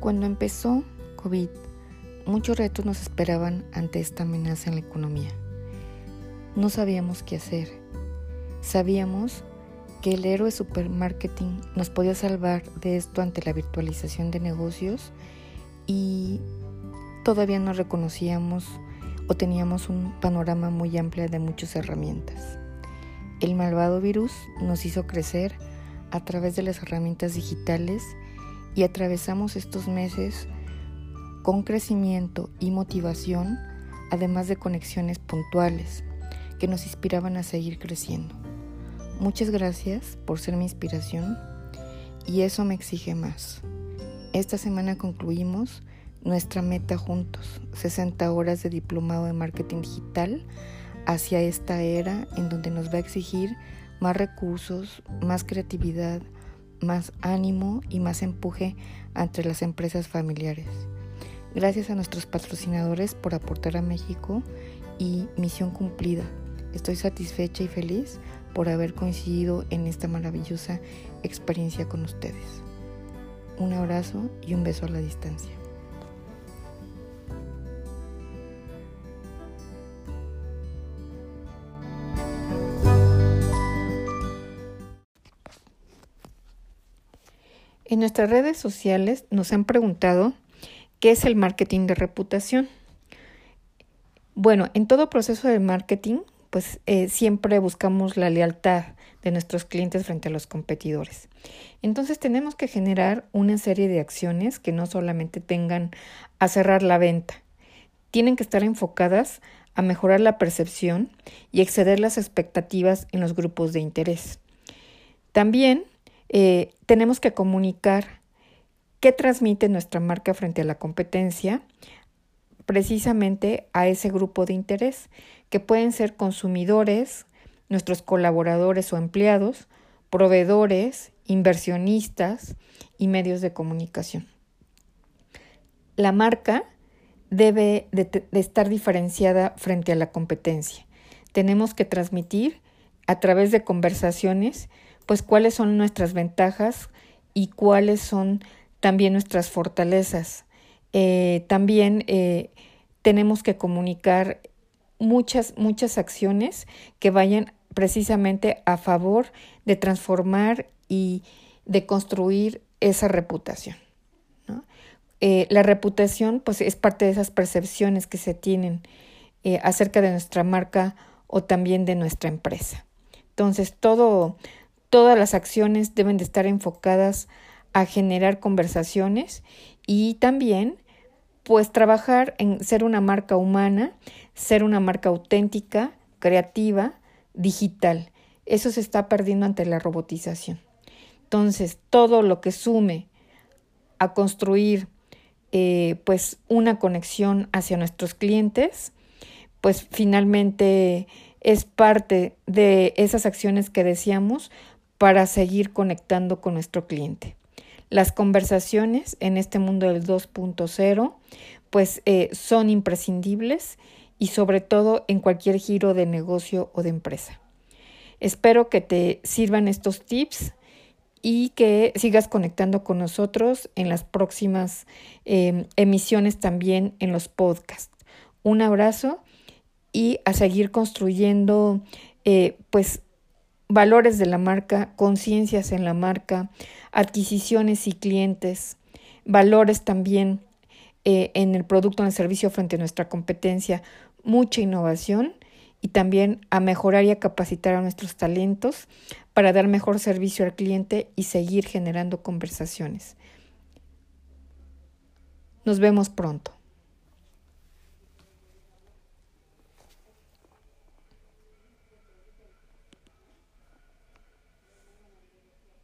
Cuando empezó COVID, muchos retos nos esperaban ante esta amenaza en la economía. No sabíamos qué hacer. Sabíamos que el héroe supermarketing nos podía salvar de esto ante la virtualización de negocios y todavía no reconocíamos o teníamos un panorama muy amplio de muchas herramientas. El malvado virus nos hizo crecer a través de las herramientas digitales y atravesamos estos meses con crecimiento y motivación, además de conexiones puntuales que nos inspiraban a seguir creciendo. Muchas gracias por ser mi inspiración y eso me exige más. Esta semana concluimos nuestra meta juntos, 60 horas de diplomado de marketing digital hacia esta era en donde nos va a exigir más recursos, más creatividad, más ánimo y más empuje entre las empresas familiares. Gracias a nuestros patrocinadores por aportar a México y misión cumplida. Estoy satisfecha y feliz por haber coincidido en esta maravillosa experiencia con ustedes. Un abrazo y un beso a la distancia. En nuestras redes sociales nos han preguntado qué es el marketing de reputación. Bueno, en todo proceso de marketing, pues eh, siempre buscamos la lealtad de nuestros clientes frente a los competidores. Entonces tenemos que generar una serie de acciones que no solamente tengan a cerrar la venta, tienen que estar enfocadas a mejorar la percepción y exceder las expectativas en los grupos de interés. También eh, tenemos que comunicar qué transmite nuestra marca frente a la competencia precisamente a ese grupo de interés, que pueden ser consumidores, nuestros colaboradores o empleados, proveedores, inversionistas y medios de comunicación. La marca debe de, estar diferenciada frente a la competencia. Tenemos que transmitir a través de conversaciones pues cuáles son nuestras ventajas y cuáles son también nuestras fortalezas. Eh, también eh, tenemos que comunicar muchas, muchas acciones que vayan precisamente a favor de transformar y de construir esa reputación. Eh, la reputación pues, es parte de esas percepciones que se tienen acerca de nuestra marca o también de nuestra empresa. Entonces, todo, Todas las acciones deben de estar enfocadas a generar conversaciones y también pues trabajar en ser una marca humana, ser una marca auténtica, creativa, digital. Eso se está perdiendo ante la robotización. Entonces, todo lo que sume a construir eh, pues una conexión hacia nuestros clientes, pues finalmente es parte de esas acciones que decíamos para seguir conectando con nuestro cliente. Las conversaciones en este mundo del 2.0 pues eh, son imprescindibles y sobre todo en cualquier giro de negocio o de empresa. Espero que te sirvan estos tips y que sigas conectando con nosotros en las próximas em, emisiones también en los podcasts. Un abrazo y a seguir construyendo eh, pues valores de la marca, conciencias en la marca, adquisiciones y clientes, valores también eh, en el producto, en el servicio frente a nuestra competencia, mucha innovación y también a mejorar y a capacitar a nuestros talentos para dar mejor servicio al cliente y seguir generando conversaciones. Nos vemos pronto.